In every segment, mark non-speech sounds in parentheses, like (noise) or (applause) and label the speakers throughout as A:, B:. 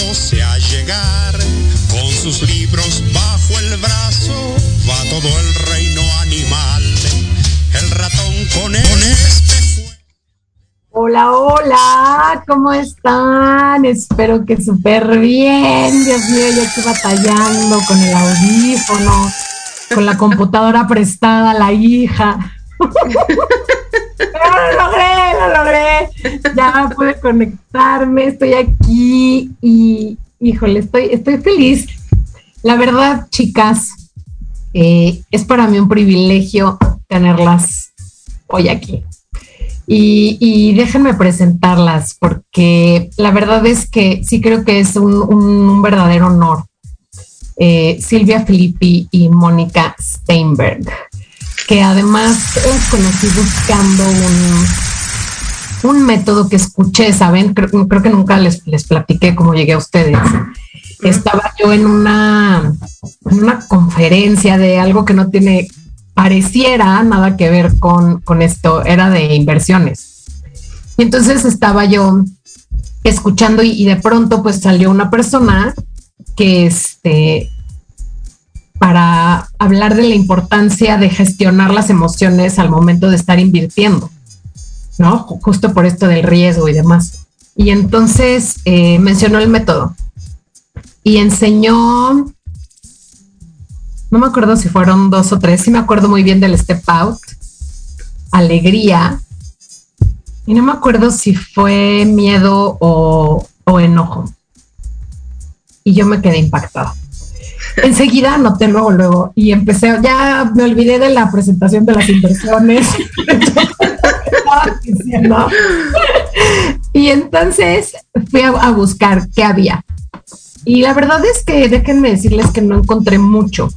A: apurándose a llegar, con sus libros bajo el brazo, va todo el reino animal. El ratón con este fue.
B: Hola, hola, ¿cómo están? Espero que súper bien. Dios mío, yo estoy batallando con el audífono, con la computadora (laughs) prestada a la hija. Lo logré, lo logré. Ya pude conectarme, estoy aquí y, híjole, estoy, estoy feliz. La verdad, chicas, eh, es para mí un privilegio tenerlas hoy aquí. Y, déjenme presentarlas porque la verdad es que sí creo que es un verdadero honor. Eh, Silvia Filippi y Mónica Steinberg, que además las conocí buscando un, un método que escuché, ¿saben? Creo, creo que nunca les, les platiqué cómo llegué a ustedes. Estaba yo en una, en una conferencia de algo que no tiene, pareciera nada que ver con, con esto, era de inversiones. Y entonces estaba yo escuchando y, y de pronto pues salió una persona que este para hablar de la importancia de gestionar las emociones al momento de estar invirtiendo, ¿no? Ju- Justo por esto del riesgo y demás. Y entonces eh, mencionó el método y enseñó, no me acuerdo si fueron dos o tres, sí me acuerdo muy bien del step out, alegría, y no me acuerdo si fue miedo o, o enojo. Y yo me quedé impactada. Enseguida anoté luego, luego, y empecé, ya me olvidé de la presentación de las inversiones. (laughs) Y entonces fui a, a buscar qué había. Y la verdad es que déjenme decirles que no encontré mucho.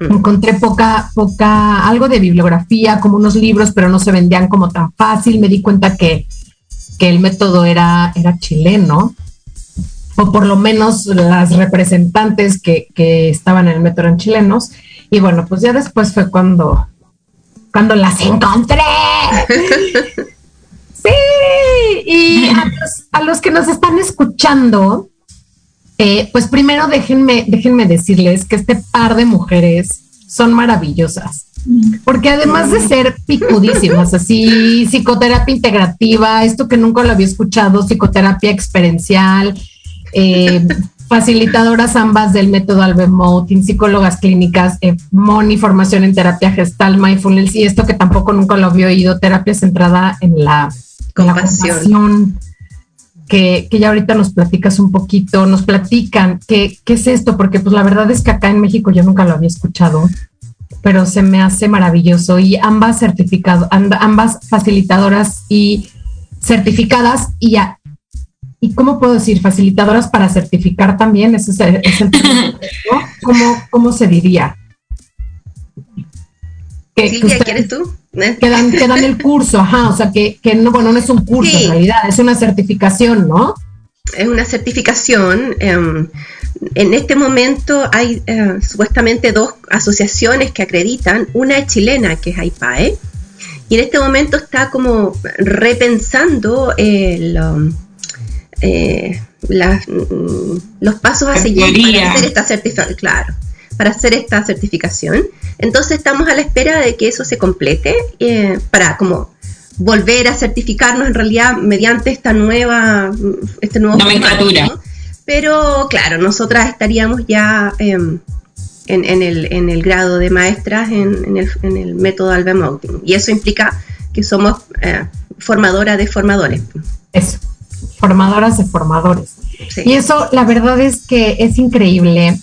B: Encontré poca, poca, algo de bibliografía, como unos libros, pero no se vendían como tan fácil. Me di cuenta que, que el método era, era chileno, o por lo menos las representantes que, que estaban en el método eran chilenos. Y bueno, pues ya después fue cuando, cuando las encontré. (laughs) sí, y a los, a los que nos están escuchando, eh, pues primero déjenme, déjenme decirles que este par de mujeres son maravillosas. Porque además de ser picudísimas, así, psicoterapia integrativa, esto que nunca lo había escuchado, psicoterapia experiencial, eh, facilitadoras ambas del método Albemoting, psicólogas clínicas, eh, Moni, formación en terapia gestal, mindfulness, y esto que tampoco nunca lo había oído, terapia centrada en la,
C: Compasión.
B: que, que ya ahorita nos platicas un poquito, nos platican qué, qué es esto, porque pues la verdad es que acá en México yo nunca lo había escuchado, pero se me hace maravilloso y ambas certificado, ambas facilitadoras y certificadas y a- ¿Y cómo puedo decir? Facilitadoras para certificar también, ese es el, es el término, (laughs) ¿no? ¿Cómo, ¿Cómo se diría? Que- que
C: Silvia,
B: usted-
C: ¿quieres tú?
B: que dan, que dan el curso, ajá, o sea, que, que no, bueno, no es un curso
C: Sí.
B: en realidad, es una certificación, ¿no?
C: es una certificación. em, en este momento hay eh, supuestamente dos asociaciones que acreditan. Una es chilena, que es AIPAE, y en este momento está como repensando el, um, eh, las, mm, los pasos a seguir para hacer esta certificación. Claro, para hacer esta certificación. Entonces estamos a la espera de que eso se complete eh, para como volver a certificarnos en realidad mediante esta nueva este nuevo
D: Nomenclatura.
C: formato, ¿no? pero claro nosotras estaríamos ya em, en, en el, en el grado de maestras en, en el, en el método Alba Mountain y eso implica que somos eh, formadoras de formadores
B: Eso, formadoras de formadores.
C: Sí.
B: Y eso, la verdad es que es increíble.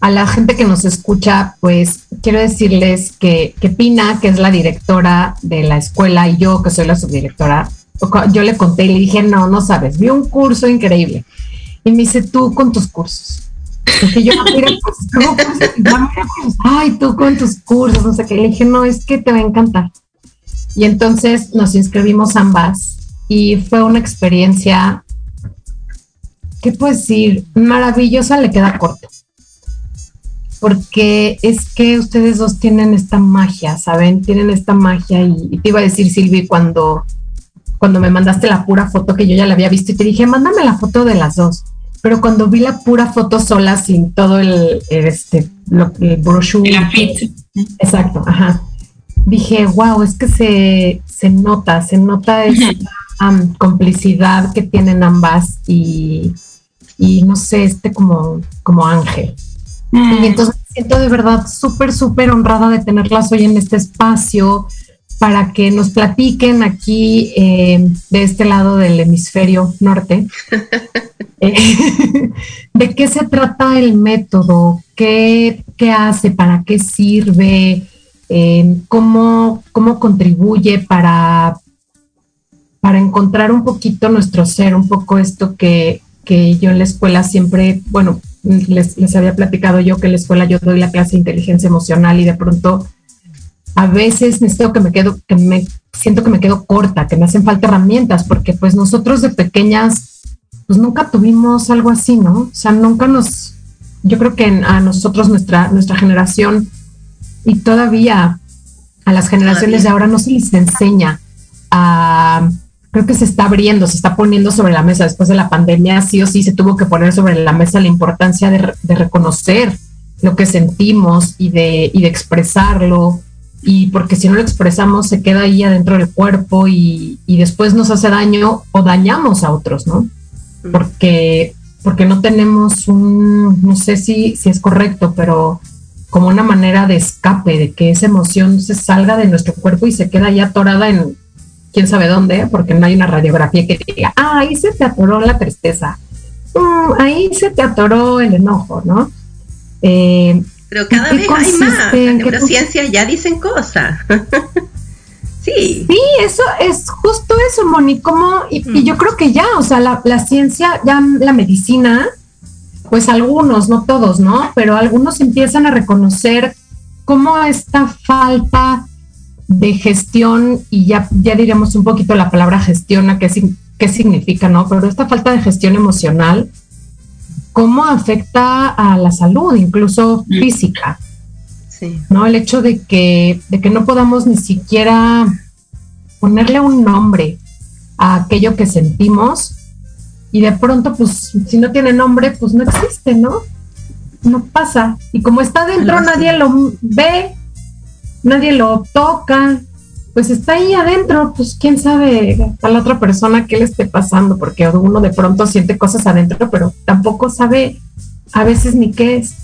B: A la gente que nos escucha, pues quiero decirles que, que Pina, que es la directora de la escuela, y yo, que soy la subdirectora, yo le conté y le dije, no, no sabes, vi un curso increíble. Y me dice, tú con tus cursos. Porque yo, mira, pues, ¿cómo cursos? Ya, mira, pues, ay, tú con tus cursos, no sé qué. Le dije, no, es que te va a encantar. Y entonces nos inscribimos ambas y fue una experiencia, ¿qué puedo decir? Maravillosa, le queda corto. Porque es que ustedes dos tienen esta magia, ¿saben? Tienen esta magia y, y te iba a decir, Silvi, cuando, cuando me mandaste la pura foto que yo ya la había visto y te dije, mándame la foto de las dos. Pero cuando vi la pura foto sola, sin todo el, el, este, lo- el brochure.
D: El afit.
B: Exacto, ajá. Dije, wow, es que se, se nota, se nota esa complicidad que tienen ambas y, y no sé, este como, como ángel.
D: Mm.
B: Y entonces me siento de verdad súper, súper honrada de tenerlas hoy en este espacio para que nos platiquen aquí eh, de este lado del hemisferio norte. (laughs) eh, (laughs) de qué se trata el método, qué, qué hace, para qué sirve, eh, cómo, cómo contribuye para, para encontrar un poquito nuestro ser, un poco esto que, que yo en la escuela siempre, bueno, les, les había platicado yo que en la escuela yo doy la clase de inteligencia emocional y de pronto a veces necesito que me quedo, que me siento que me quedo corta, que me hacen falta herramientas, porque pues nosotros de pequeñas, pues nunca tuvimos algo así, ¿no? O sea, nunca nos, yo creo que a nosotros, nuestra, nuestra generación, y todavía a las generaciones de ahora no se les enseña a, creo que se está abriendo, se está poniendo sobre la mesa después de la pandemia, sí o sí se tuvo que poner sobre la mesa la importancia de, de reconocer lo que sentimos y de, y de expresarlo, y porque si no lo expresamos se queda ahí adentro del cuerpo y, y después nos hace daño o dañamos a otros, ¿no? Porque, porque no tenemos un, no sé si, si es correcto, pero como una manera de escape, de que esa emoción se salga de nuestro cuerpo y se queda ahí atorada en quién sabe dónde, porque no hay una radiografía que diga, ah, ahí se te atoró la tristeza, Mm, ahí se te atoró el enojo, ¿no? Eh,
C: pero cada
B: ¿en
C: vez hay más.
B: ¿En qué
C: neurociencias ya dicen cosas. (laughs) Sí.
B: Sí, eso es justo eso, Moni. Como, y, y yo creo que ya, o sea, la, la ciencia, ya la medicina, pues algunos, no todos, ¿no? Pero algunos empiezan a reconocer cómo esta falta de gestión, y ya, ya diremos un poquito la palabra gestión, a qué, qué significa, ¿no? Pero esta falta de gestión emocional, cómo afecta a la salud, incluso física.
C: sí
B: ¿no? El hecho de que, de que no podamos ni siquiera ponerle un nombre a aquello que sentimos y de pronto, pues, si no tiene nombre, pues no existe, ¿no? No pasa. Y como está dentro, nadie lo ve, nadie lo toca, pues está ahí adentro, pues quién sabe a la otra persona qué le esté pasando, porque uno de pronto siente cosas adentro, pero tampoco sabe a veces ni qué es.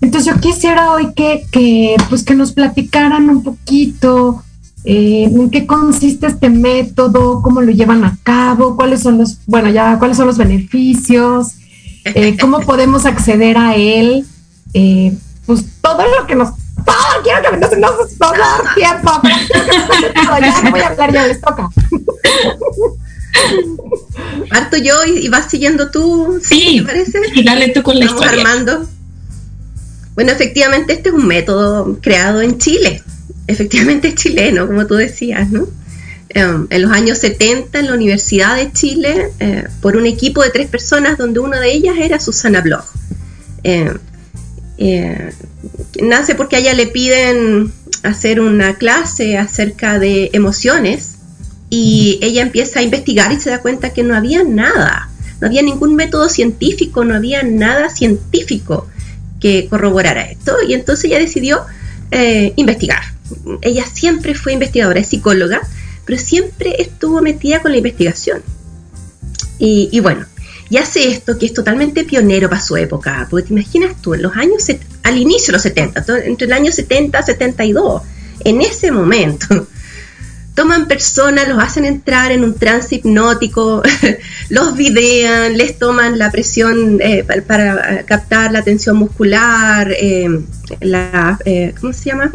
B: Entonces yo quisiera hoy que, que, pues que nos platicaran un poquito eh, en qué consiste este método, cómo lo llevan a cabo, cuáles son los, bueno, ya, cuáles son los beneficios, eh, (laughs) cómo podemos acceder a él, eh, pues todo lo que nos, todo, quiero que nos, nos, nos dar tiempo, pero quiero que nos cuenten todo, ya voy a hablar, ya les toca.
C: Parto yo y, y vas siguiendo tú,
D: Sí,
C: ¿te parece?
D: y dale tú con la
C: Vamos
D: historia.
C: armando. Bueno, efectivamente este es un método creado en Chile efectivamente es (laughs) chileno, como tú decías, ¿no? Em, en los años 70 en la Universidad de Chile, eh, por un equipo de tres personas, donde una de ellas era Susana Bloch. Em, eh, nace porque a ella le piden hacer una clase acerca de emociones y ella empieza a investigar y se da cuenta que no había nada, no había ningún método científico, no había nada científico que corroborara esto y entonces ella decidió eh, investigar. Ella siempre fue investigadora, es psicóloga, pero siempre estuvo metida con la investigación. Y, bueno, y hace esto que es totalmente pionero para su época, porque te imaginas tú, en los años, al inicio de los 70, entre el año 70 y 72, en ese momento, (laughs) toman personas, los hacen entrar en un trance hipnótico, (laughs) los videan, les toman la presión eh, para, captar la tensión muscular, eh, la, eh, ¿cómo se llama?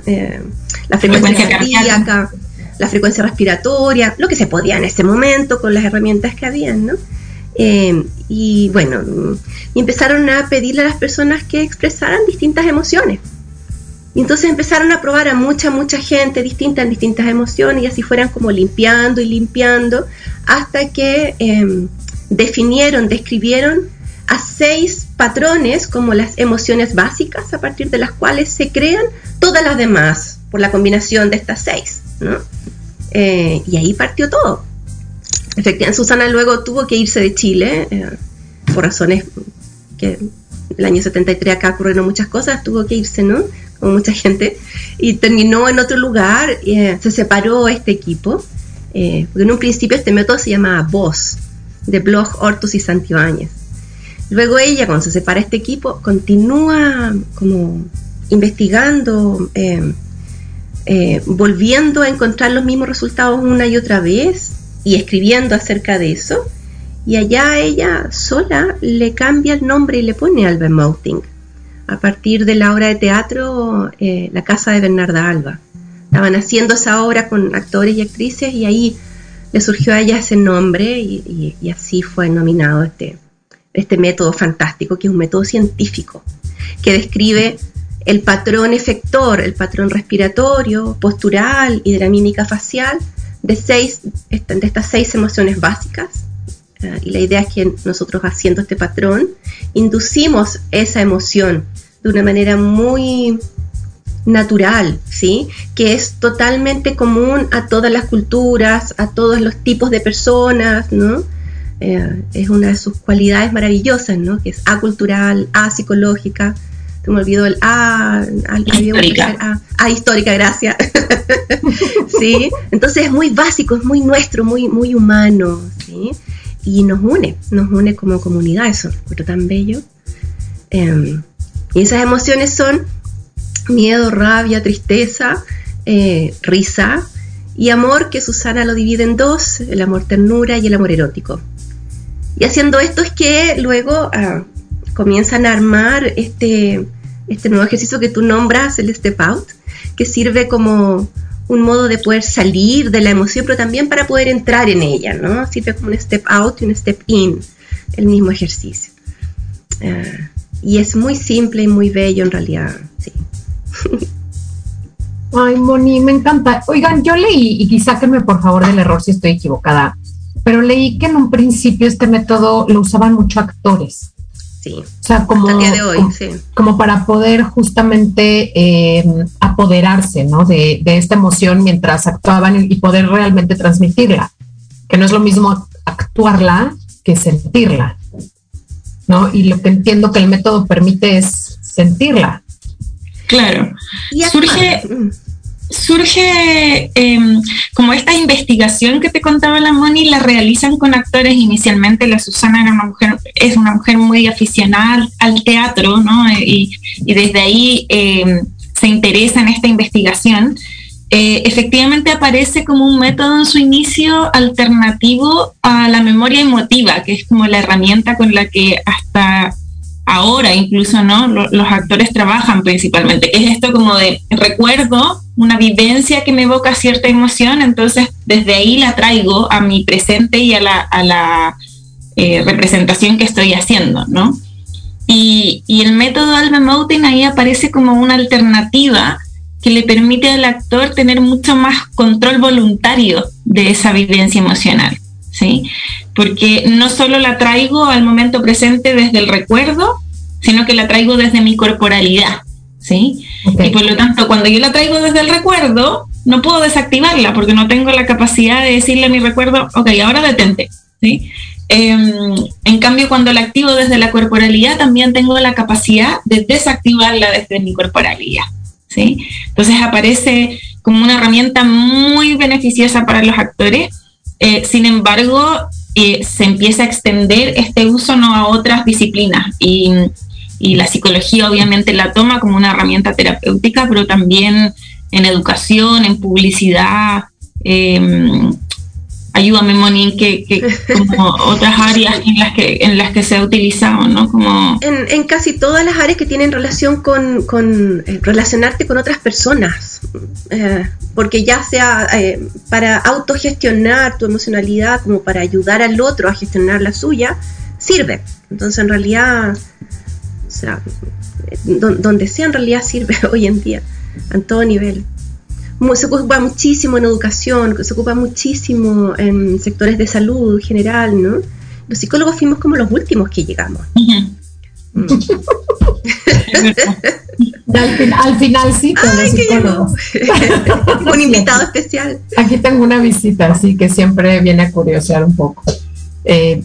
C: La frecuencia, cardíaca, la frecuencia respiratoria, lo que se podía en ese momento con las herramientas que habían, ¿no? y bueno, y empezaron a pedirle a las personas que expresaran distintas emociones. Y entonces empezaron a probar a mucha, mucha gente distinta en distintas emociones y así fueran como limpiando y limpiando hasta que em, definieron, describieron a seis patrones como las emociones básicas a partir de las cuales se crean todas las demás por la combinación de estas seis. ¿no? Eh, y ahí partió todo. Efectivamente, Susana luego tuvo que irse de Chile eh, por razones que el año 73 acá ocurrieron muchas cosas, tuvo que irse, ¿no? como mucha gente, y terminó en otro lugar, eh, se separó este equipo, eh, porque en un principio este método se llamaba VOZ, de Blog, Hortus y Santibáñez. Luego ella, cuando se separa este equipo, continúa como investigando, eh, volviendo a encontrar los mismos resultados una y otra vez y escribiendo acerca de eso. Y allá ella sola le cambia el nombre y le pone Albert Mouting a partir de la obra de teatro eh, La Casa de Bernarda Alba. Estaban haciendo esa obra con actores y actrices y ahí le surgió a ella ese nombre y, así fue nominado este, este método fantástico, que es un método científico, que describe el patrón efector, el patrón respiratorio, postural y de facial de, seis, de estas seis emociones básicas. Eh, y la idea es que nosotros haciendo este patrón inducimos esa emoción de una manera muy natural, ¿sí? Que es totalmente común a todas las culturas, a todos los tipos de personas, ¿no? Eh, es una de sus cualidades maravillosas, ¿no? Que es acultural, apsicológica. Se me olvidó el A,
D: histórica.
C: A, histórica, gracias. (laughs) sí, entonces es muy básico, es muy nuestro, muy, muy humano, ¿sí? Y nos une, nos une como comunidad, eso, es tan bello. Em, y esas emociones son miedo, rabia, tristeza, eh, risa y amor, que Susana lo divide en dos, el amor ternura y el amor erótico. Y haciendo esto es que luego ah, comienzan a armar este, este nuevo ejercicio que tú nombras, el step out, que sirve como un modo de poder salir de la emoción, pero también para poder entrar en ella, ¿no? Sirve como un step out y un step in, el mismo ejercicio. Ah, y es muy simple y muy bello en realidad, sí. (laughs)
B: Ay, Moni, me encanta. Oigan, yo leí, y quizá que me por favor del error si estoy equivocada, pero leí que en un principio este método lo usaban mucho actores.
C: Sí. O
B: sea, como,
C: de hoy,
B: como,
C: sí.
B: como, para poder justamente eh, apoderarse ¿no? de, de, esta emoción mientras actuaban y poder realmente transmitirla. Que no es lo mismo actuarla que sentirla. Y lo que entiendo que el método permite es sentirla.
D: Claro. Surge, surge em, como esta investigación que te contaba la Moni, la realizan con actores. Inicialmente la Susana era una mujer, es una mujer muy aficionada al teatro, ¿no? Y, y desde ahí em, se interesa en esta investigación. Eh, efectivamente aparece como un método en su inicio alternativo a la memoria emotiva, que es como la herramienta con la que hasta ahora incluso no los actores trabajan principalmente, que es esto como de recuerdo una vivencia que me evoca cierta emoción, entonces desde ahí la traigo a mi presente y a la, eh, representación que estoy haciendo, ¿no? Y, y el método Alma Mountain ahí aparece como una alternativa que le permite al actor tener mucho más control voluntario de esa vivencia emocional, ¿sí? Porque no solo la traigo al momento presente desde el recuerdo, sino que la traigo desde mi corporalidad, ¿sí? Y por lo tanto, cuando yo la traigo desde el recuerdo, no puedo desactivarla porque no tengo la capacidad de decirle a mi recuerdo, ok, ahora detente, ¿sí? Em, en cambio, cuando la activo desde la corporalidad, también tengo la capacidad de desactivarla desde mi corporalidad. ¿sí? Entonces aparece como una herramienta muy beneficiosa para los actores. Eh, sin embargo, eh, se empieza a extender este uso no a otras disciplinas y, y, la psicología obviamente la toma como una herramienta terapéutica, pero también en educación, en publicidad, eh, ayúdame Moni, que, que (laughs) como otras áreas en las que en las que se ha utilizado, ¿no? Como
C: en, en casi todas las áreas que tienen relación con, con eh, relacionarte con otras personas, eh, porque ya sea eh, para autogestionar tu emocionalidad como para ayudar al otro a gestionar la suya, sirve. Entonces en realidad, o sea, donde sea en realidad sirve (laughs) hoy en día, a todo nivel se ocupa muchísimo en educación, se ocupa muchísimo en sectores de salud general, ¿no? Los psicólogos fuimos como los últimos que llegamos. (laughs)
B: mm. al, fin, al, final sí, con
C: un invitado especial.
B: Aquí tengo una visita, así que siempre viene a curiosear un poco. Eh,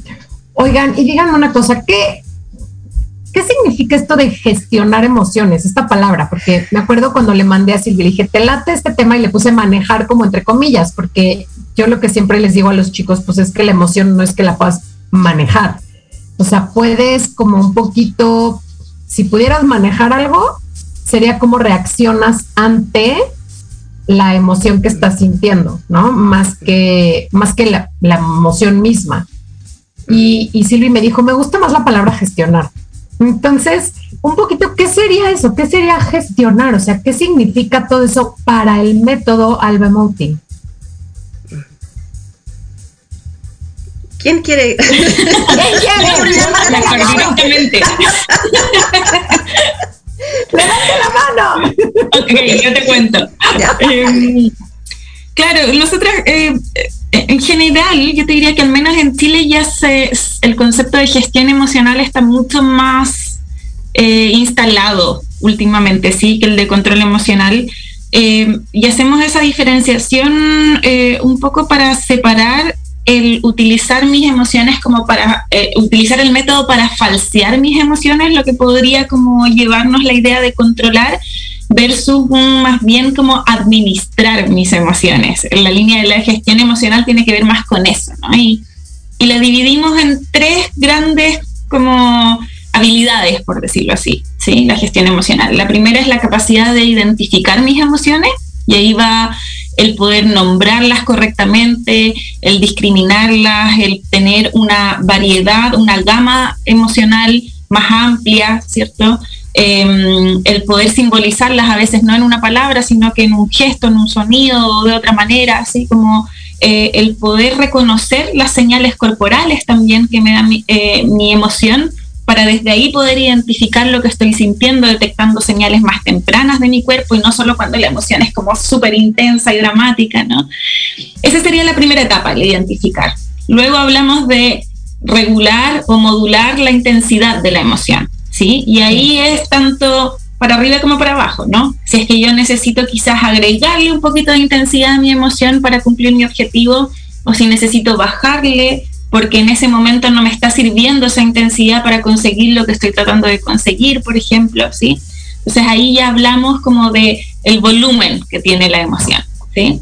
B: oigan, y díganme una cosa, ¿qué, ¿qué significa esto de gestionar emociones? Esta palabra, porque me acuerdo cuando le mandé a Silvia, le dije, te late este tema y le puse manejar como entre comillas, porque yo lo que siempre les digo a los chicos, pues es que la emoción no es que la puedas manejar. O sea, puedes como un poquito, si pudieras manejar algo, sería como reaccionas ante la emoción que estás sintiendo, ¿no? Más que, más que la, emoción misma. Y Silvi me dijo, me gusta más la palabra gestionar. Entonces, un poquito, ¿qué sería eso? ¿Qué sería gestionar? O sea, ¿qué significa todo eso para el método Alba Mouting?
C: ¿Quién quiere? (laughs)
B: ¿Quién quiere?
D: Directamente.
B: ¡Levante la mano!
D: Ok, yo te cuento. Eh, claro, nosotras, eh, en general, yo te diría que al menos en Chile ya se, el concepto de gestión emocional está mucho más eh, instalado últimamente, sí, que el de control emocional. Eh, y hacemos esa diferenciación eh, un poco para separar el utilizar mis emociones como para eh, utilizar el método para falsear mis emociones, lo que podría como llevarnos la idea de controlar versus más bien como administrar mis emociones. La línea de la gestión emocional tiene que ver más con eso, ¿no? Y, y la dividimos en tres grandes como habilidades, por decirlo así, ¿sí? La gestión emocional. La primera es la capacidad de identificar mis emociones y ahí va el poder nombrarlas correctamente, el discriminarlas, el tener una variedad, una gama emocional más amplia, ¿cierto? Eh, el poder simbolizarlas a veces no en una palabra, sino que en un gesto, en un sonido o de otra manera, así como eh, el poder reconocer las señales corporales también que me da mi, eh, mi emoción para desde ahí poder identificar lo que estoy sintiendo, detectando señales más tempranas de mi cuerpo y no solo cuando la emoción es como súper intensa y dramática, ¿no? Esa sería la primera etapa, el identificar. Luego hablamos de regular o modular la intensidad de la emoción, ¿sí? Y ahí es tanto para arriba como para abajo, ¿no? Si es que yo necesito quizás agregarle un poquito de intensidad a mi emoción para cumplir mi objetivo, o si necesito bajarle porque en ese momento no me está sirviendo esa intensidad para conseguir lo que estoy tratando de conseguir, por ejemplo, ¿sí? Entonces ahí ya hablamos como de el volumen que tiene la emoción, ¿sí?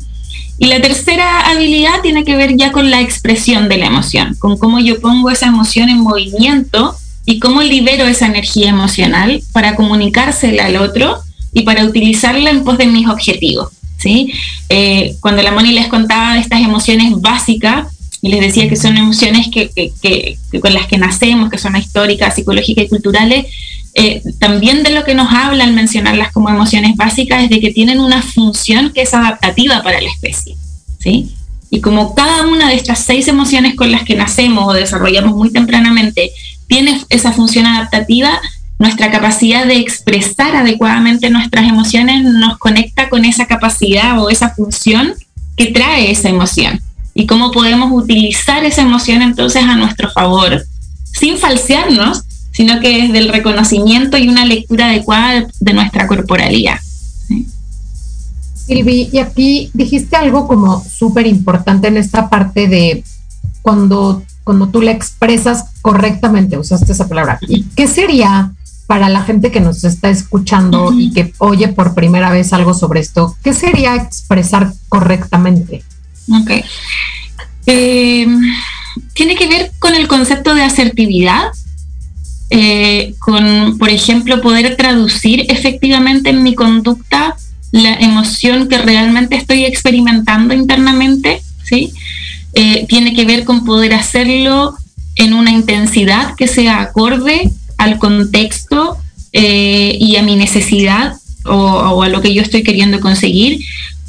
D: Y la tercera habilidad tiene que ver ya con la expresión de la emoción, con cómo yo pongo esa emoción en movimiento y cómo libero esa energía emocional para comunicársela al otro y para utilizarla en pos de mis objetivos. ¿sí? Eh, cuando la Moni les contaba de estas emociones básicas, y les decía que son emociones que, que, con las que nacemos, que son históricas, psicológicas y culturales, eh, también de lo que nos habla al mencionarlas como emociones básicas es de que tienen una función que es adaptativa para la especie. ¿sí? Y como cada una de estas seis emociones con las que nacemos o desarrollamos muy tempranamente tiene esa función adaptativa, nuestra capacidad de expresar adecuadamente nuestras emociones nos conecta con esa capacidad o esa función que trae esa emoción. Y cómo podemos utilizar esa emoción entonces a nuestro favor, sin falsearnos, sino que desde el reconocimiento y una lectura adecuada de nuestra corporalidad.
B: Silvi, y aquí dijiste algo como súper importante en esta parte de cuando, cuando tú la expresas correctamente, usaste esa palabra. ¿Y qué sería para la gente que nos está escuchando y que oye por primera vez algo sobre esto? ¿Qué sería expresar correctamente?
D: Ok. Eh, tiene que ver con el concepto de asertividad, eh, con, por ejemplo, poder traducir efectivamente en mi conducta la emoción que realmente estoy experimentando internamente, ¿sí? Eh, tiene que ver con poder hacerlo en una intensidad que sea acorde al contexto y a mi necesidad o, a lo que yo estoy queriendo conseguir,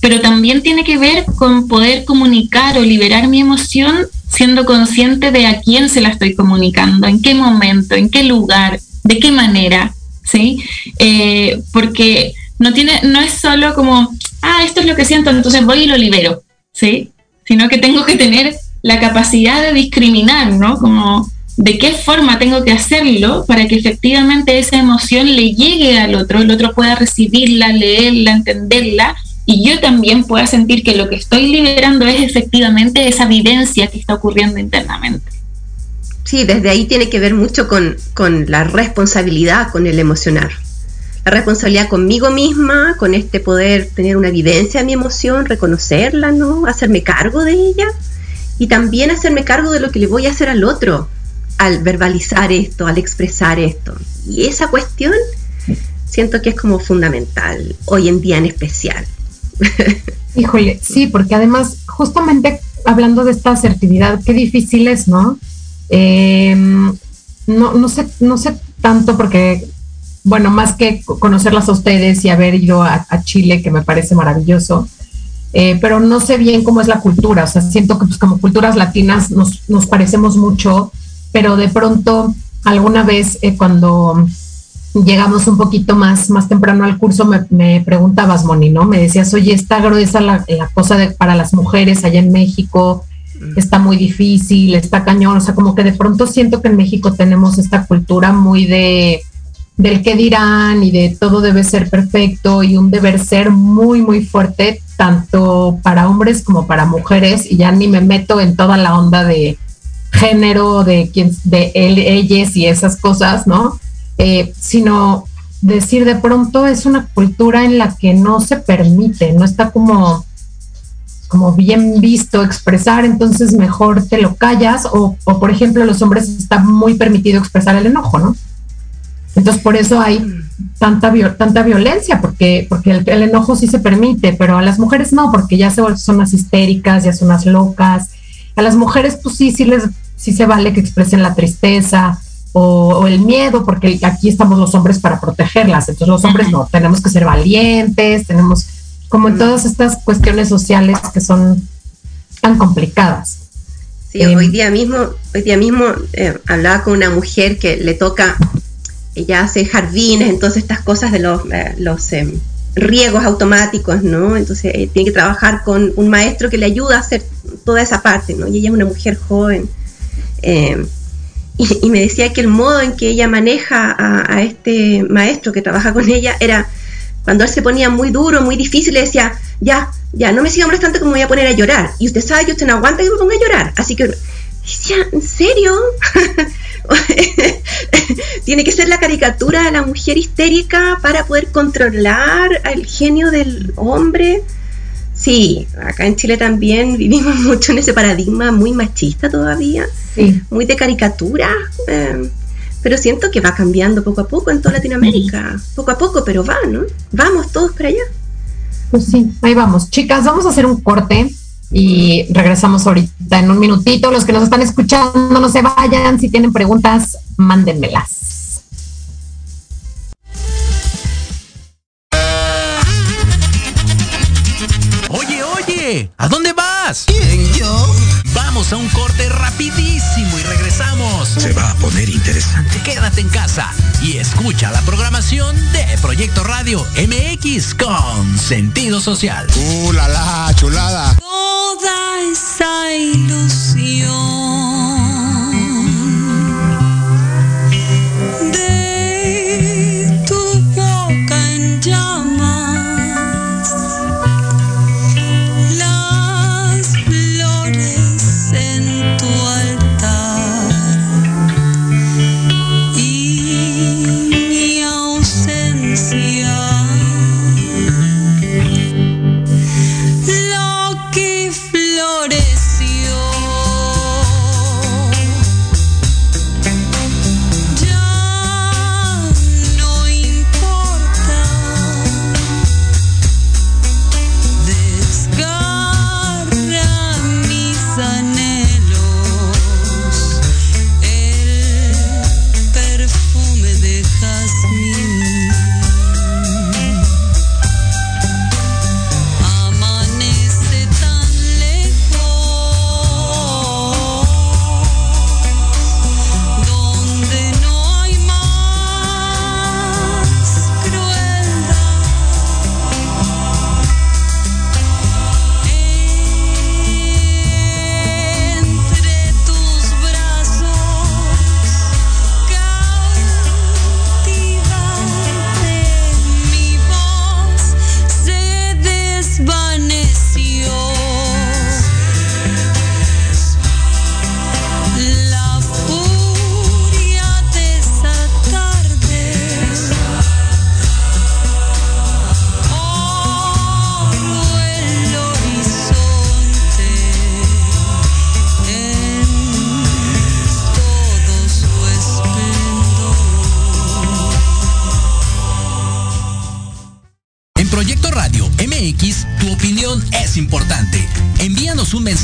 D: pero también tiene que ver con poder comunicar o liberar mi emoción siendo consciente de a quién se la estoy comunicando, en qué momento, en qué lugar, de qué manera, ¿sí? Eh, porque no, tiene, no es solo como, ah, esto es lo que siento, entonces voy y lo libero, ¿sí? Sino que tengo que tener la capacidad de discriminar, ¿no? Como de qué forma tengo que hacerlo para que efectivamente esa emoción le llegue al otro, el otro pueda recibirla, leerla, entenderla y yo también pueda sentir que lo que estoy liberando es efectivamente esa vivencia que está ocurriendo internamente.
C: Sí, desde ahí tiene que ver mucho con, la responsabilidad, con el emocionar. La responsabilidad conmigo misma, con este poder tener una vivencia de mi emoción, reconocerla, ¿no? Hacerme cargo de ella y también hacerme cargo de lo que le voy a hacer al otro al verbalizar esto, al expresar esto. Y esa cuestión siento que es como fundamental hoy en día en especial. (laughs)
B: Híjole, sí, porque además, justamente hablando de esta asertividad, qué difícil es, ¿no? Em, no, no sé, no sé tanto porque, bueno, más que conocerlas a ustedes y haber ido a, Chile, que me parece maravilloso, eh, pero no sé bien cómo es la cultura, o sea, siento que pues, como culturas latinas nos, nos parecemos mucho, pero de pronto alguna vez eh, cuando llegamos un poquito más, más temprano al curso, me, preguntabas, Moni, ¿no? Me decías, oye, está gruesa la, la cosa de, para las mujeres allá en México, está muy difícil, está cañón, o sea, como que de pronto siento que en México tenemos esta cultura muy de del qué dirán y de todo debe ser perfecto y un deber ser muy, muy fuerte, tanto para hombres como para mujeres, y ya ni me meto en toda la onda de género, de quién, de él, ellas y esas cosas, ¿no? Eh, sino decir de pronto es una cultura en la que no se permite, no está como, como bien visto expresar, entonces mejor te lo callas o, por ejemplo los hombres está muy permitido expresar el enojo, ¿no? Entonces por eso hay tanta, tanta violencia, porque, porque el, enojo sí se permite, pero a las mujeres no, porque ya se, son las histéricas, ya son las locas. A las mujeres pues sí, sí les sí se vale que expresen la tristeza, o, el miedo, porque aquí estamos los hombres para protegerlas. Entonces los hombres no, tenemos que ser valientes, tenemos como en todas estas cuestiones sociales que son tan complicadas.
C: Sí, hoy em, día mismo, hoy día mismo eh, hablaba con una mujer que le toca, ella hace jardines, entonces estas cosas de los, eh, los em, riegos automáticos, ¿no? Entonces eh, tiene que trabajar con un maestro que le ayuda a hacer toda esa parte, ¿no? Y ella es una mujer joven. Em, y, me decía que el modo en que ella maneja a, este maestro que trabaja con ella era cuando él se ponía muy duro, muy difícil, le decía, ya, ya, no me siga molestando que me voy a poner a llorar. Y usted sabe que usted no aguanta que me ponga a llorar. Así que decía, ¿en serio? (laughs) (laughs) Tiene que ser la caricatura de la mujer histérica para poder controlar al genio del hombre. Sí, acá en Chile también vivimos (laughs) mucho en ese paradigma muy machista todavía, muy de caricatura, em, pero siento que va cambiando poco a poco en toda Latinoamérica, poco a poco, pero va, ¿no? Vamos todos para allá.
B: Pues sí, ahí vamos. Chicas, vamos a hacer un corte y regresamos ahorita en un minutito. Los que nos están escuchando, no se vayan. Si tienen preguntas, mándenmelas.
E: ¿A dónde vas?
F: ¿Quién, yo?
E: Vamos Vamos a un corte rapidísimo y regresamos.
F: Se va a poner interesante.
E: Quédate en casa y escucha la programación de Proyecto Radio MX con sentido social.
F: ¡Uh, la, la chulada!
G: Toda esa ilusión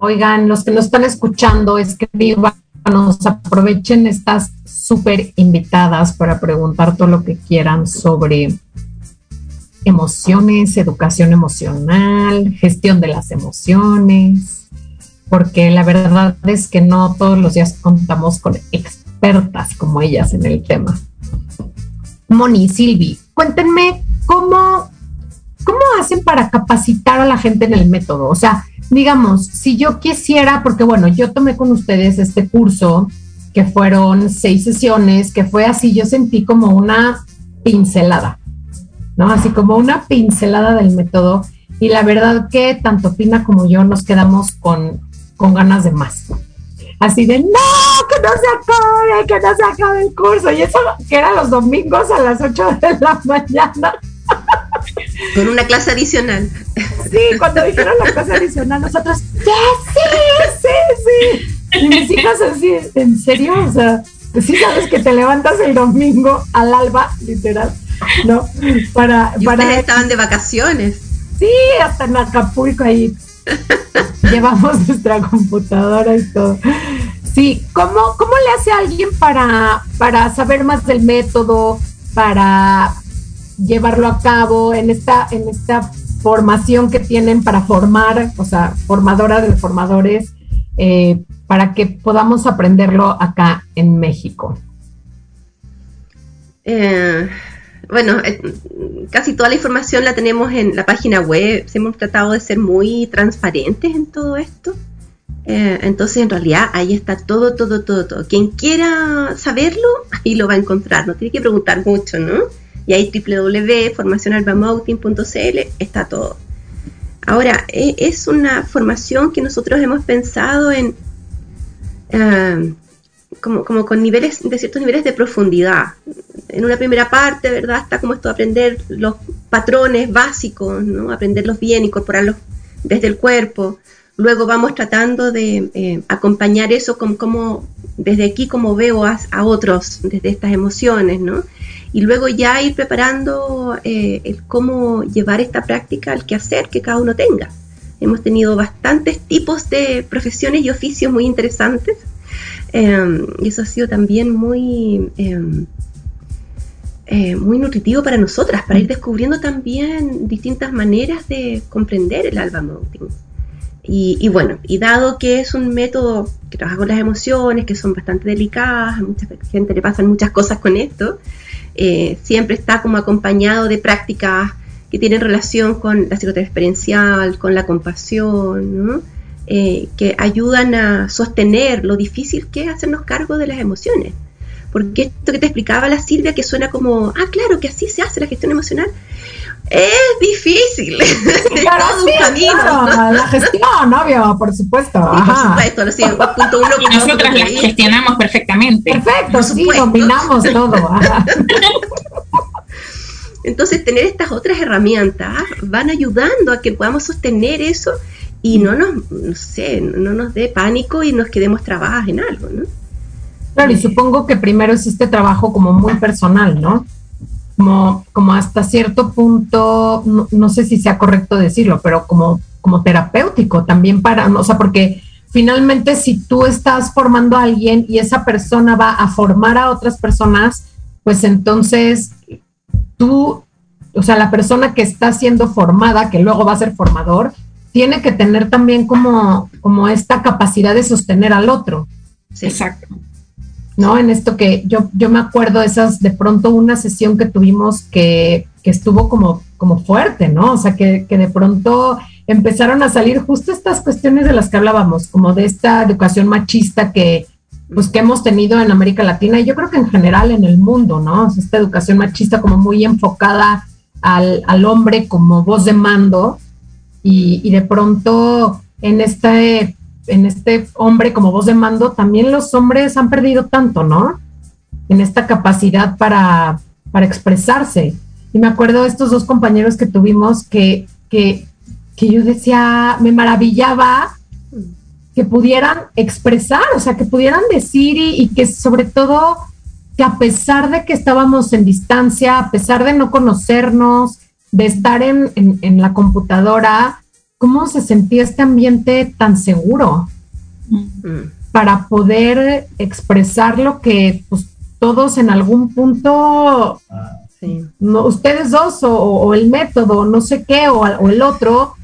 B: Oigan, los que nos están escuchando, escríbanos, aprovechen estas súper invitadas para preguntar todo lo que quieran sobre emociones, educación emocional, gestión de las emociones, porque la verdad es que no todos los días contamos con expertas como ellas en el tema. Moni, Silvi, cuéntenme cómo, cómo hacen para capacitar a la gente en el método. O sea, digamos, si yo quisiera, porque bueno, yo tomé con ustedes este curso que fueron seis sesiones, que fue así, yo sentí como una pincelada, ¿no? Así como una pincelada del método. Y la verdad que tanto Pina como yo nos quedamos con, con ganas de más. Así de, no, que no se acabe, que no se acabe el curso. Y eso que era los domingos a las 8 de la (laughs) mañana.
C: Con una clase adicional.
B: Sí, cuando dijeron la clase adicional, nosotros, ya, sí, sí, sí. Y mis hijas así, ¿en serio? O sea, pues sí sabes que te levantas el domingo al alba, literal, ¿no? Para,
C: Y
B: para
C: ustedes estaban de vacaciones.
B: Sí, hasta en Acapulco ahí (laughs) llevamos nuestra computadora y todo. Sí, ¿cómo, cómo le hace alguien para, para saber más del método, para llevarlo a cabo en esta, en esta formación que tienen para formar, o sea, formadora de formadores, eh, para que podamos aprenderlo acá en México?
C: Eh, bueno, eh, casi toda la información la tenemos en la página web. Hemos tratado de ser muy transparentes en todo esto. Eh, entonces, en realidad, ahí está todo, todo, todo, todo. Quien quiera saberlo, ahí lo va a encontrar. No tiene que preguntar mucho, ¿no? Y ahí www.formacionalbamouting.cl está todo. Ahora, e, es una formación que nosotros hemos pensado en ah, como, con niveles, de ciertos niveles de profundidad. En una primera parte, ¿verdad? Está como esto, aprender los patrones básicos, ¿no? Aprenderlos bien, incorporarlos desde el cuerpo. Luego vamos tratando de eh, acompañar eso como, desde aquí, como veo a, otros, desde estas emociones, ¿no? Y luego ya ir preparando eh, el cómo llevar esta práctica al quehacer que cada uno tenga. Hemos tenido bastantes tipos de profesiones y oficios muy interesantes. Eh, y eso ha sido también muy, em, eh, muy nutritivo para nosotras, para ir descubriendo también distintas maneras de comprender el alba mounting. Y, bueno, y dado que es un método que trabaja con las emociones, que son bastante delicadas, a mucha gente le pasan muchas cosas con esto, eh, siempre está como acompañado de prácticas que tienen relación con la psicoterapia experiencial, con la compasión, eh, que ayudan a sostener lo difícil que es hacernos cargo de las emociones. Porque esto que te explicaba la Silvia, que suena como, ah, claro, que así se hace la gestión emocional, es difícil.
B: Claro, todo un camino. La gestión, obvio, por supuesto.
C: Sí, por supuesto, punto uno.
D: Y nosotras las gestionamos perfectamente.
B: Perfecto, sí, dominamos todo. (laughs)
C: Entonces, tener estas otras herramientas van ayudando a que podamos sostener eso y no nos, no sé, no nos dé pánico y nos quedemos trabadas en algo, ¿no?
B: Claro, y supongo que primero es este trabajo como muy personal, ¿no? Como, como hasta cierto punto, no, sé si sea correcto decirlo, pero como, como terapéutico también para, o sea, porque finalmente si tú estás formando a alguien y esa persona va a formar a otras personas, pues entonces tú, o sea, la persona que está siendo formada, que luego va a ser formador, tiene que tener también como, como esta capacidad de sostener al otro.
D: Exacto.
B: ¿No? En esto que yo, yo me acuerdo esas, de pronto una sesión que tuvimos que, que estuvo como, como fuerte, ¿no? O sea, que, que, de pronto empezaron a salir justo estas cuestiones de las que hablábamos, como de esta educación machista que, pues, que hemos tenido en América Latina y yo creo que en general en el mundo, ¿no? Esta educación machista como muy enfocada al, al hombre como voz de mando y, y de pronto en este en este hombre como voz de mando, también los hombres han perdido tanto, ¿no? En esta capacidad para, para expresarse. Y me acuerdo de estos dos compañeros que tuvimos que, que, que yo decía, me maravillaba que pudieran expresar, o sea, que pudieran decir y, que sobre todo que a pesar de que estábamos en distancia, a pesar de no conocernos, de estar en, en, en la computadora, ¿cómo se sentía este ambiente tan seguro mm. para poder expresar lo que pues, todos en algún punto, no, ustedes dos o, el método, no sé qué, o, el otro,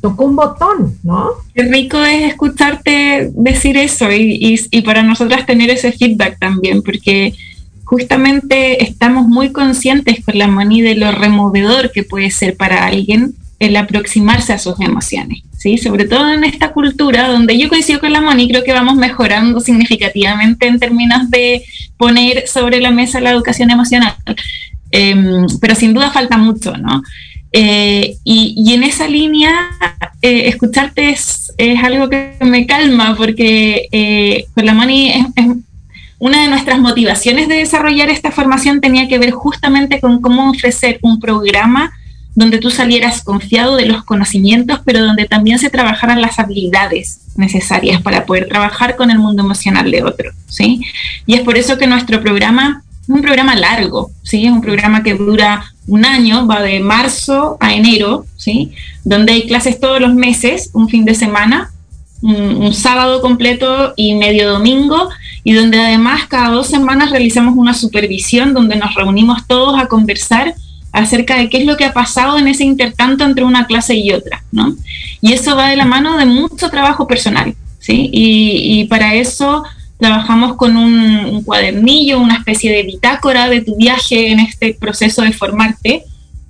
B: tocó un botón, ¿no?
D: Qué rico es escucharte decir eso y, y para nosotras tener ese feedback también, porque justamente estamos muy conscientes con la mani de lo removedor que puede ser para alguien el aproximarse a sus emociones, ¿sí? Sobre todo en esta cultura donde yo coincido con la Moni, creo que vamos mejorando significativamente en términos de poner sobre la mesa la educación emocional, em, pero sin duda falta mucho, ¿no? Eh, y, en esa línea, eh, escucharte es, algo que me calma porque eh, con la Moni es, una de nuestras motivaciones de desarrollar esta formación tenía que ver justamente con cómo ofrecer un programa donde tú salieras confiado de los conocimientos, pero donde también se trabajaran las habilidades necesarias para poder trabajar con el mundo emocional de otro, ¿sí? Y es por eso que nuestro programa es un programa largo, ¿sí? Es un programa que dura un año, va de marzo a enero, ¿sí? Donde hay clases todos los meses, un fin de semana, un, un sábado completo y medio domingo, y donde además cada dos semanas realizamos una supervisión donde nos reunimos todos a conversar acerca de qué es lo que ha pasado en ese intertanto entre una clase y otra, ¿no? Y eso va de la mano de mucho trabajo personal, ¿sí? Y, para eso trabajamos con un, cuadernillo, una especie de bitácora de tu viaje en este proceso de formarte,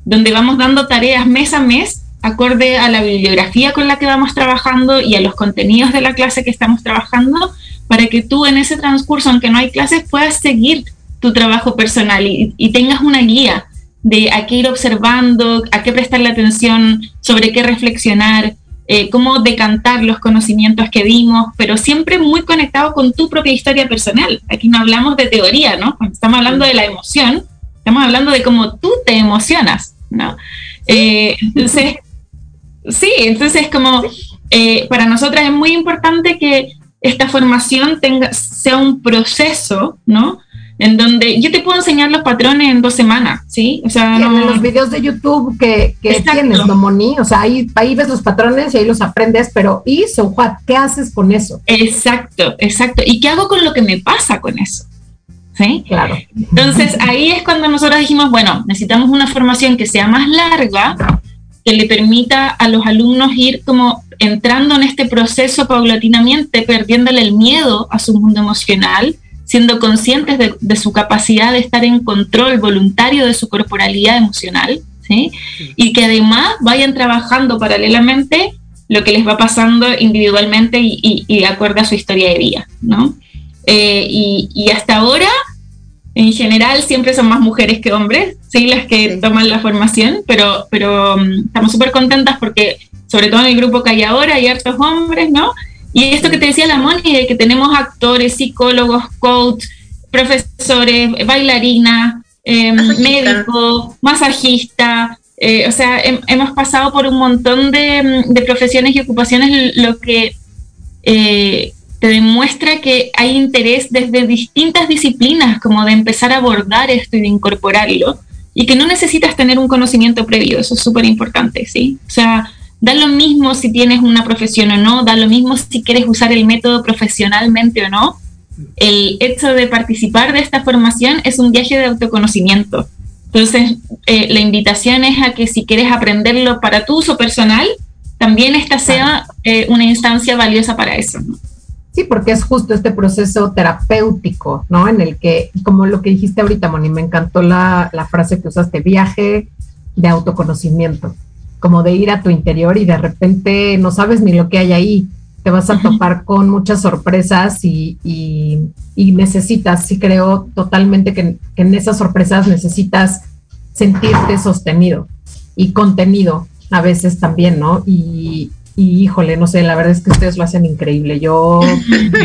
D: donde vamos dando tareas mes a mes acorde a la bibliografía con la que vamos trabajando y a los contenidos de la clase que estamos trabajando, para que tú en ese transcurso, aunque no hay clases, puedas seguir tu trabajo personal y tengas una guía de a qué ir observando, a qué prestarle atención, sobre qué reflexionar, eh, cómo decantar los conocimientos que vimos, pero siempre muy conectado con tu propia historia personal. Aquí no hablamos de teoría, ¿no? Cuando estamos hablando de la emoción, estamos hablando de cómo tú te emocionas, ¿no? Eh, entonces, sí, entonces como eh, para nosotras es muy importante que esta formación tenga, sea un proceso, ¿no? En donde yo te puedo enseñar los patrones en dos semanas, ¿sí?
B: O sea, en los videos de YouTube que, que tienes, ¿no, Moni? O sea, ahí, ahí ves los patrones y ahí los aprendes, pero ¿y so what? ¿Qué haces con eso?
D: Exacto, exacto. ¿Y qué hago con lo que me pasa con eso? ¿Sí?
B: Claro.
D: Entonces, ahí es cuando nosotros dijimos, bueno, necesitamos una formación que sea más larga, que le permita a los alumnos ir como entrando en este proceso paulatinamente, perdiéndole el miedo a su mundo emocional, siendo conscientes de, su capacidad de estar en control voluntario de su corporalidad emocional, ¿sí? y que además vayan trabajando paralelamente lo que les va pasando individualmente y, de acuerdo a su historia de vida. ¿no? Eh, y, hasta ahora, en general, siempre son más mujeres que hombres, ¿sí? las que toman la formación, pero, pero um, estamos súper contentas porque, sobre todo en el grupo que hay ahora, hay hartos hombres, ¿no? Y esto que te decía la Moni, de que tenemos actores, psicólogos, coach, profesores, bailarinas, em, médicos, masajistas, eh, o sea, hemos pasado por un montón de, profesiones y ocupaciones, lo que eh, te demuestra que hay interés desde distintas disciplinas, como de empezar a abordar esto y de incorporarlo, y que no necesitas tener un conocimiento previo, eso es súper importante, ¿sí? O sea, Da lo mismo si tienes una profesión o no, da lo mismo si quieres usar el método profesionalmente o no. El hecho de participar de esta formación es un viaje de autoconocimiento. Entonces, eh, la invitación es a que si quieres aprenderlo para tu uso personal, también esta sea eh, una instancia valiosa para eso.
B: Sí, porque es justo este proceso terapéutico, ¿no? En el que, como lo que dijiste ahorita, Moni, me encantó la, la frase que usaste, viaje de autoconocimiento como de ir a tu interior y de repente no sabes ni lo que hay ahí. Te vas a topar con muchas sorpresas y, y, necesitas, sí creo totalmente que, en esas sorpresas necesitas sentirte sostenido y contenido a veces también, ¿no? Y, híjole, no sé, la verdad es que ustedes lo hacen increíble. Yo,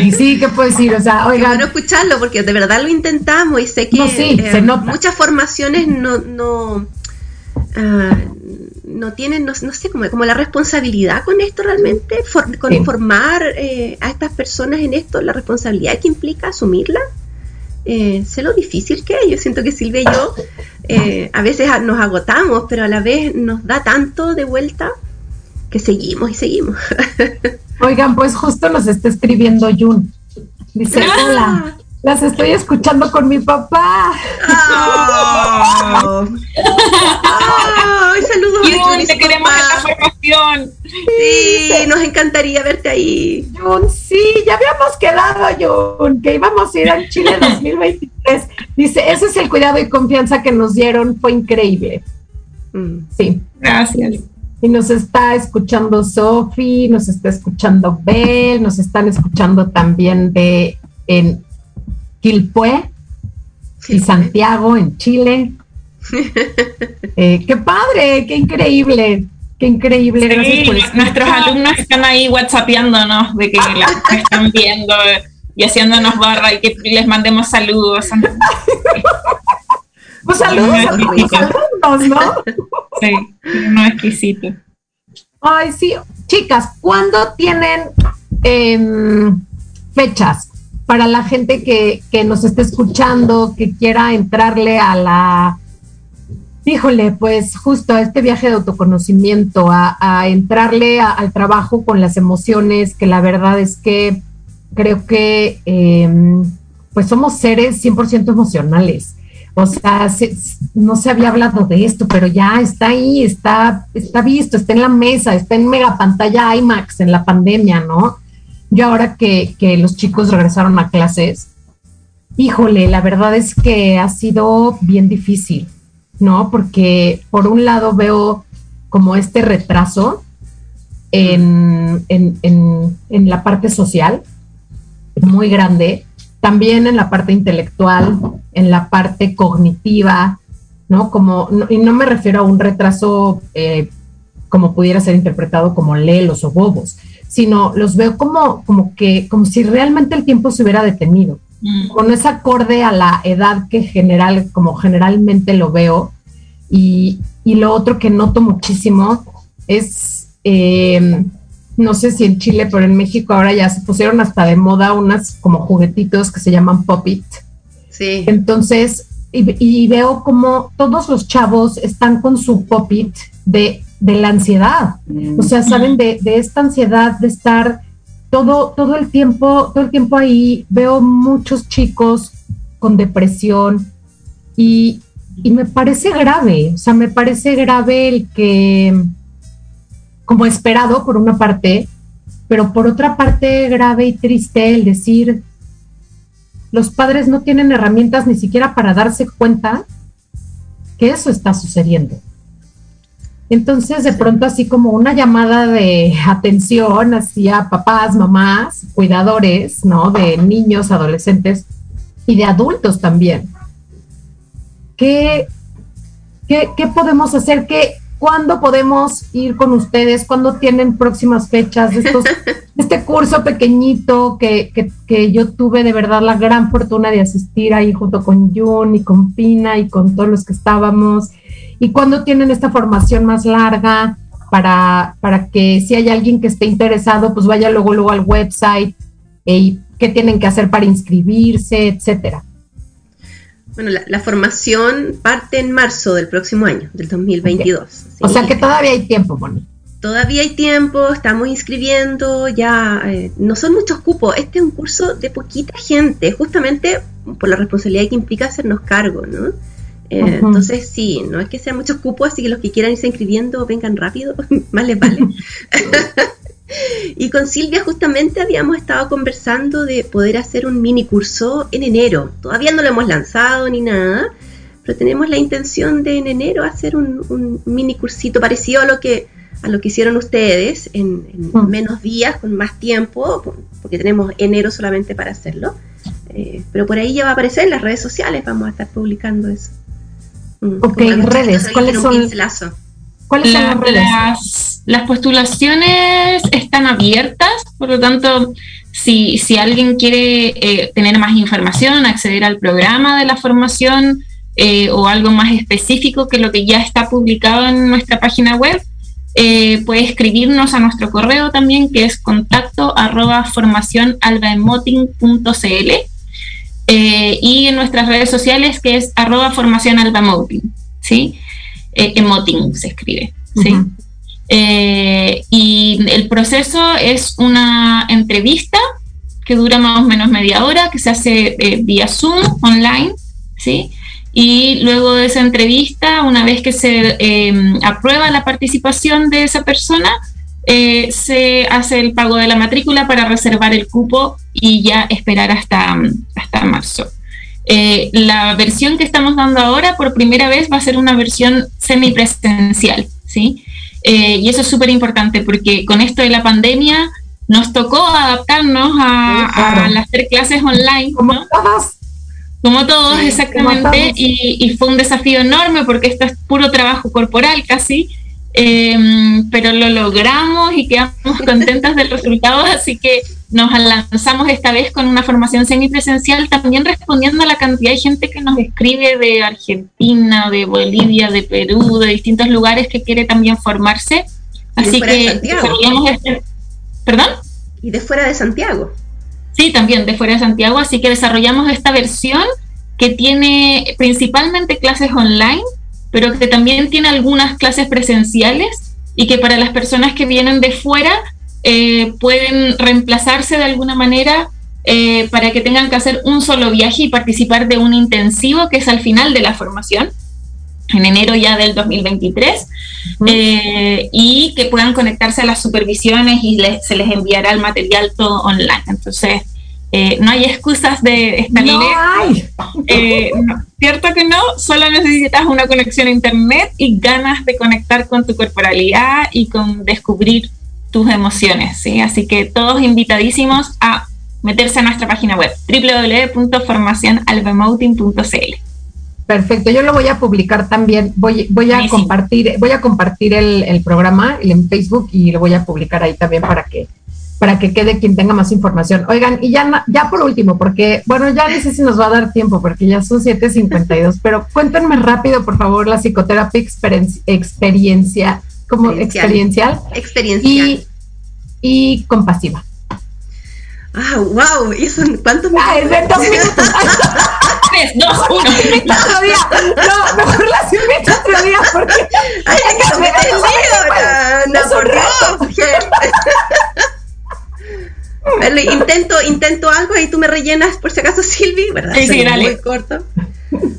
B: y sí, ¿qué puedo decir? O sea, oigan.
C: Quiero escucharlo porque de verdad lo intentamos y sé que
B: eh,
C: muchas formaciones no, no, ah, no tienen, no, sé, como, como la responsabilidad con esto realmente, con informar eh, a estas personas en esto, la responsabilidad que implica asumirla. Eh, sé lo difícil que es. Yo siento que Silvia y yo eh, a veces nos agotamos, pero a la vez nos da tanto de vuelta que seguimos y seguimos. (laughs)
B: Oigan, pues justo nos está escribiendo Jun. Dice, ah. hola, las estoy escuchando con mi papá.
C: Oh. (laughs) saludos
D: Jun, te queremos en la formación.
C: Sí, nos encantaría verte ahí.
B: Jun, sí, ya habíamos quedado, Jun, que íbamos a ir al Chile (laughs) 2023. Dice, ese es el cuidado y confianza que nos dieron, fue increíble.
D: Mm. Sí. Gracias.
B: Y nos está escuchando Sofi, nos está escuchando Bel, nos están escuchando también de en Quilpué y Santiago en Chile. (laughs) Eh, qué padre, qué increíble, qué increíble.
D: nuestros alumnos están ahí whatsappeándonos de que (laughs) la están viendo y haciéndonos barra y que les mandemos saludos. (laughs)
B: pues saludos a alumnos, ¿no?
D: Sí, no exquisito.
B: Ay, sí. Chicas, ¿cuándo tienen em, fechas para la gente que, nos esté escuchando, que quiera entrarle a la, híjole, pues justo a este viaje de autoconocimiento, a, entrarle al trabajo con las emociones, que la verdad es que creo que em, pues somos seres 100% emocionales. O sea, no se había hablado de esto, pero ya está ahí, está, está visto, está en la mesa, está en mega pantalla IMAX en la pandemia, ¿no? Yo ahora que, los chicos regresaron a clases, híjole, la verdad es que ha sido bien difícil, ¿no? Porque por un lado veo como este retraso en, la parte social, muy grande, también en la parte intelectual, en la parte cognitiva, ¿no? Como, y no me refiero a un retraso eh, como pudiera ser interpretado como lelos o bobos, sino los veo como, como que, como si realmente el tiempo se hubiera detenido. Mm. Con ese acorde a la edad que general, como generalmente lo veo. Y, y lo otro que noto muchísimo es, eh, no sé si en Chile, pero en México ahora ya se pusieron hasta de moda unas como juguetitos que se llaman Pop-It.
C: Sí.
B: Entonces, y, veo como todos los chavos están con su Pop-It de, de, la ansiedad. O sea, saben de, de, esta ansiedad de estar todo, todo el tiempo, todo el tiempo ahí. Veo muchos chicos con depresión y, y me parece grave. O sea, me parece grave el que como esperado por una parte, pero por otra parte grave y triste el decir, los padres no tienen herramientas ni siquiera para darse cuenta que eso está sucediendo. Entonces, de pronto, así como una llamada de atención hacia papás, mamás, cuidadores, ¿no? De niños, adolescentes y de adultos también. ¿Qué, qué, qué podemos hacer? ¿Qué, ¿Cuándo podemos ir con ustedes? ¿Cuándo tienen próximas fechas de estos, (laughs) este curso pequeñito que, que, yo tuve de verdad la gran fortuna de asistir ahí junto con Jun y con Pina y con todos los que estábamos? ¿Y cuándo tienen esta formación más larga para, para que si hay alguien que esté interesado, pues vaya luego, luego al website eh, y qué tienen que hacer para inscribirse, etcétera?
C: Bueno, la, formación parte en marzo del próximo año, del 2022.
B: O sea que todavía hay tiempo, Moni.
C: Todavía hay tiempo, estamos inscribiendo, ya eh, no son muchos cupos. Este es un curso de poquita gente, justamente por la responsabilidad que implica hacernos cargo, ¿no? Eh, entonces, sí, no es que sean muchos cupos, así que los que quieran irse inscribiendo vengan rápido, (laughs) más les vale. (laughs) Y con Silvia justamente habíamos estado conversando de poder hacer un mini curso en enero. Todavía no lo hemos lanzado ni nada, pero tenemos la intención de en enero hacer un, mini cursito parecido a lo que a lo que hicieron ustedes en, mm. menos días, con más tiempo, porque tenemos enero solamente para hacerlo. Eh, pero por ahí ya va a aparecer en las redes sociales, vamos a estar publicando eso.
B: Mm, ok, redes, ¿cuáles son?
D: ¿Cuáles son las, las, postulaciones están abiertas, por lo tanto, si, si alguien quiere eh, tener más información, acceder al programa de la formación eh, o algo más específico que lo que ya está publicado en nuestra página web, eh, puede escribirnos a nuestro correo también, que es contacto arroba formacionalbaemoting.cl y en nuestras redes sociales, que es arroba formacionalbaemoting, ¿sí? eh, emoting se escribe, ¿sí? Eh, y el proceso es una entrevista que dura más o menos media hora, que se hace eh, vía Zoom, online, ¿sí? Y luego de esa entrevista, una vez que se em, aprueba la participación de esa persona, eh, se hace el pago de la matrícula para reservar el cupo y ya esperar hasta, hasta marzo. Eh, la versión que estamos dando ahora por primera vez va a ser una versión semipresencial, ¿sí? Eh, y eso es súper importante porque con esto de la pandemia nos tocó adaptarnos a, las tres clases online.
B: Como todos.
D: Como todos, exactamente. Y, y, fue un desafío enorme porque esto es puro trabajo corporal casi. Em, pero lo logramos y quedamos (laughs) contentas del resultado, así que nos lanzamos esta vez con una formación semipresencial, también respondiendo a la cantidad de gente que nos escribe de Argentina, de Bolivia, de Perú, de distintos lugares que quiere también formarse. Así que desarrollamos este, ¿Perdón?
C: Y de fuera de Santiago.
D: Sí, también de fuera de Santiago, así que desarrollamos esta versión que tiene principalmente clases online pero que también tiene algunas clases presenciales y que para las personas que vienen de fuera eh, pueden reemplazarse de alguna manera eh, para que tengan que hacer un solo viaje y participar de un intensivo que es al final de la formación, en enero ya del 2023, eh, y que puedan conectarse a las supervisiones y se les enviará el material todo online. Entonces, eh, no hay excusas de estar
B: no hay.
D: Eh, (laughs) cierto que no, solo necesitas una conexión a internet y ganas de conectar con tu corporalidad y con descubrir tus emociones, ¿sí? Así que todos invitadísimos a meterse a nuestra página web www.formacionalbemoting.cl.
B: Perfecto, yo lo voy a publicar también. Voy, voy a compartir, voy a compartir el, el programa en Facebook y lo voy a publicar ahí también para que para que quede quien tenga más información. Oigan, y ya, ya por último, porque, bueno, ya no sé si nos va a dar tiempo, porque ya son 7.52, pero cuéntenme rápido, por favor, la psicoterapia experien- experiencia, como
C: Experiencial.
B: experiencial y, y compasiva.
C: Ah, wow. ¿Y eso en cuántos
B: Ah, es de dos minutos.
D: Tres, dos, (laughs) uno.
B: Otro día. No, mejor las invito otro día porque
C: ¡Ay,
B: es
C: que
B: que
C: no
B: me
C: me
B: da igual.
C: No, por. Dios. Vale, intento, intento algo y tú me rellenas por si acaso, Silvi, ¿verdad?
D: Sí, dale.
C: Muy corto.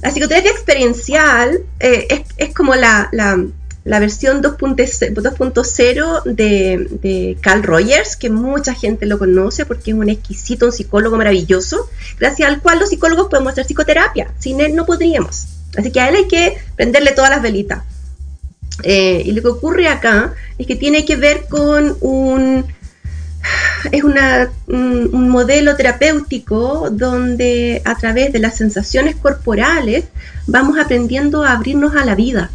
C: La psicoterapia experiencial eh, es, es como la, la, la versión 2.0 2.0 de, de Carl Rogers, que mucha gente lo conoce porque es un exquisito, un psicólogo maravilloso, gracias al cual los psicólogos podemos hacer psicoterapia. Sin él no podríamos. Así que a él hay que prenderle todas las velitas. Eh, y lo que ocurre acá es que tiene que ver con un, es un modelo terapéutico donde a través de las sensaciones corporales vamos aprendiendo a abrirnos a la vida.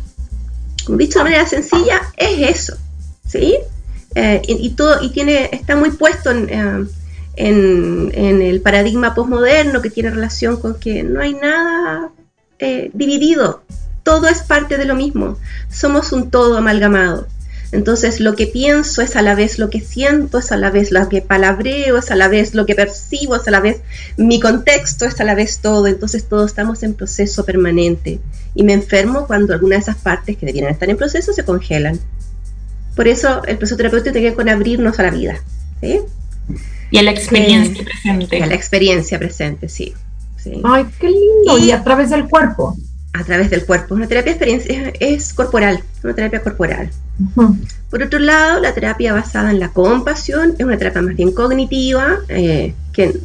C: Dicho de manera sencilla, es eso, ¿sí? Eh, y, todo, y tiene, está muy puesto en, eh, en, en el paradigma posmoderno que tiene relación con que no hay nada eh, dividido, todo es parte de lo mismo, somos un todo amalgamado. Entonces lo que pienso es a la vez lo que siento, es a la vez lo que palabreo, es a la vez lo que percibo, es a la vez mi contexto, es a la vez todo. Entonces todos estamos en proceso permanente. Y me enfermo cuando alguna de esas partes que debieran estar en proceso se congelan. Por eso el proceso terapéutico tiene que ver con abrirnos a la vida. ¿sí?
D: Y a la experiencia
C: Y
D: presente.
C: a la experiencia presente, sí. sí.
B: Ay, qué lindo.
C: Y-
B: Y a través del cuerpo.
C: A través del cuerpo. Una terapia experiencia es corporal, una terapia corporal. Por otro lado, la terapia basada en la compasión es una terapia más bien cognitiva, eh, que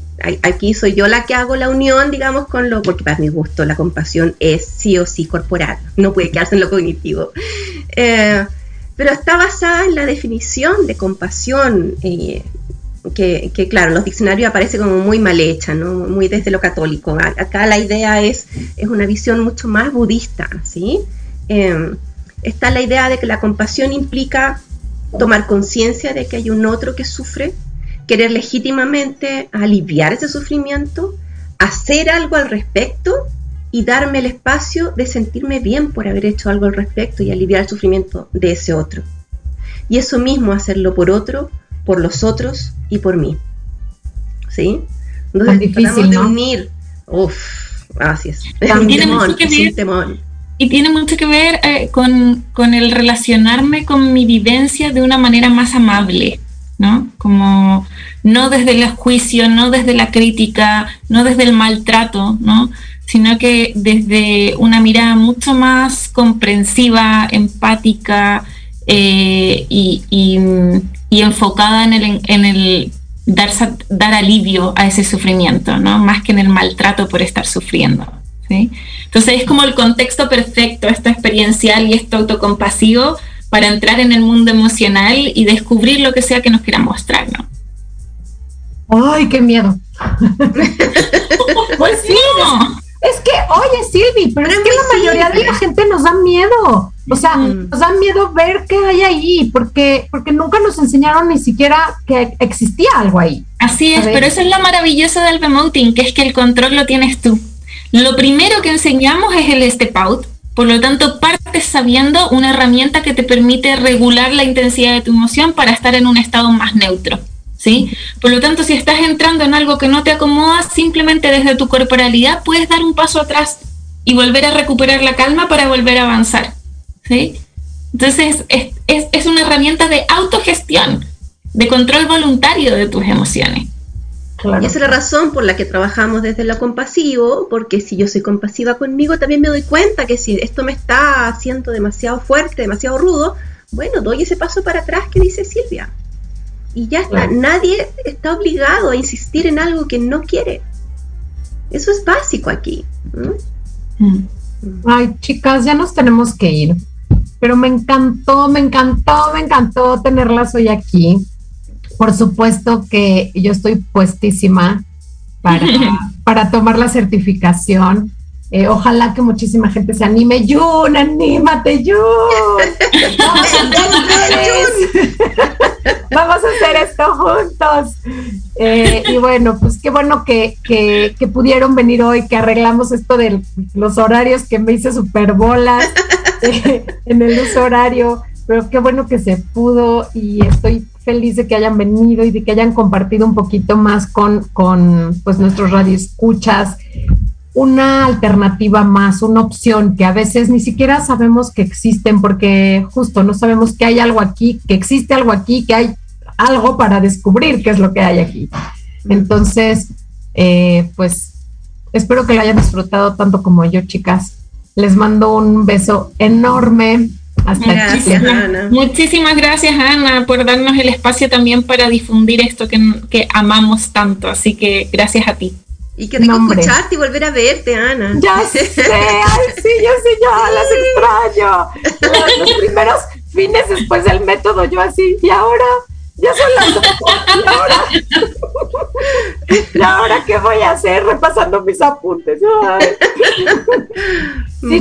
C: aquí soy yo la que hago la unión, digamos, con lo, porque para mi gusto la compasión es sí o sí corporal, no puede quedarse en lo cognitivo. Eh, pero está basada en la definición de compasión, eh, que, claro, los diccionarios aparece como muy mal hecha, ¿no? muy desde lo católico. Acá la idea es, es una visión mucho más budista, ¿sí? Eh, está la idea de que la compasión implica tomar conciencia de que hay un otro que sufre, querer legítimamente aliviar ese sufrimiento, hacer algo al respecto y darme el espacio de sentirme bien por haber hecho algo al respecto y aliviar el sufrimiento de ese otro. Y eso mismo hacerlo por otro, por los otros y por mí. ¿Sí? Entonces
B: difícil,
C: tratamos de
B: ¿no?
C: unir. Uf, así es. Es
B: Tan
C: un temón, es un
D: ver.
C: temón.
D: Y tiene mucho que ver eh, con, con el relacionarme con mi vivencia de una manera más amable, ¿no? Como no desde el juicio, no desde la crítica, no desde el maltrato, ¿no? Sino que desde una mirada mucho más comprensiva, empática eh, y, y, y enfocada en el, en el dar, dar alivio a ese sufrimiento, ¿no? Más que en el maltrato por estar sufriendo, ¿sí? Entonces es como el contexto perfecto, esto experiencial y esto autocompasivo para entrar en el mundo emocional y descubrir lo que sea que nos quiera mostrar, ¿no?
B: Ay, qué miedo. (laughs)
D: Pues sí, no.
B: Es que, oye, Silvi, pero,
C: Pero
B: es que la mayoría de la gente nos da miedo. O sea,
C: Mm.
B: nos da miedo ver qué hay ahí, porque, porque nunca nos enseñaron ni siquiera que existía algo ahí.
D: Así es, pero eso es lo maravilloso del remoting, que es que el control lo tienes tú. Lo primero que enseñamos es el step out, por lo tanto partes sabiendo una herramienta que te permite regular la intensidad de tu emoción para estar en un estado más neutro. ¿Sí? Por lo tanto, si estás entrando en algo que no te acomoda, simplemente desde tu corporalidad puedes dar un paso atrás y volver a recuperar la calma para volver a avanzar. ¿Sí? Entonces, es, es, es una herramienta de autogestión, de control voluntario de tus emociones.
B: Claro.
C: Y esa es la razón por la que trabajamos desde lo compasivo, porque si yo soy compasiva conmigo, también me doy cuenta que si esto me está haciendo demasiado fuerte, demasiado rudo, bueno, doy ese paso para atrás que dice Silvia. Y ya está,
B: Claro.
C: nadie está obligado a insistir en algo que no quiere. Eso es básico aquí. ¿no?
D: Mm.
B: Ay, chicas, ya nos tenemos que ir. Pero me encantó, me encantó, me encantó tenerlas hoy aquí. Por supuesto que yo estoy puestísima para, (laughs) para tomar la certificación. Eh, ojalá que muchísima gente se anime. Jun, anímate, Jun. (laughs) (laughs) Vamos a hacer esto juntos. Eh, y bueno, pues qué bueno que, que, que, pudieron venir hoy, que arreglamos esto de los horarios que me hice super bolas (laughs) eh, en el uso horario, pero qué bueno que se pudo y estoy feliz de que hayan venido y de que hayan compartido un poquito más con, con pues nuestros radioescuchas una alternativa más, una opción que a veces ni siquiera sabemos que existen porque justo no sabemos que hay algo aquí, que existe algo aquí, que hay algo para descubrir qué es lo que hay aquí. Entonces, eh, pues espero que lo hayan disfrutado tanto como yo, chicas. Les mando un beso enorme. Hasta
D: gracias, Ana. Muchísimas gracias, Ana, por darnos el espacio también para difundir esto que, que amamos tanto. Así que gracias a ti.
C: Y que rico Nombre. escucharte y volver a verte, Ana.
B: Ya (laughs) sé, ay, sí, yo sí, ya las extraño. Los, los primeros fines después del método, yo así, y ahora, ya son las dos, y ahora, y ahora, ¿qué voy a hacer? Repasando mis apuntes. Ay. Sí, (laughs)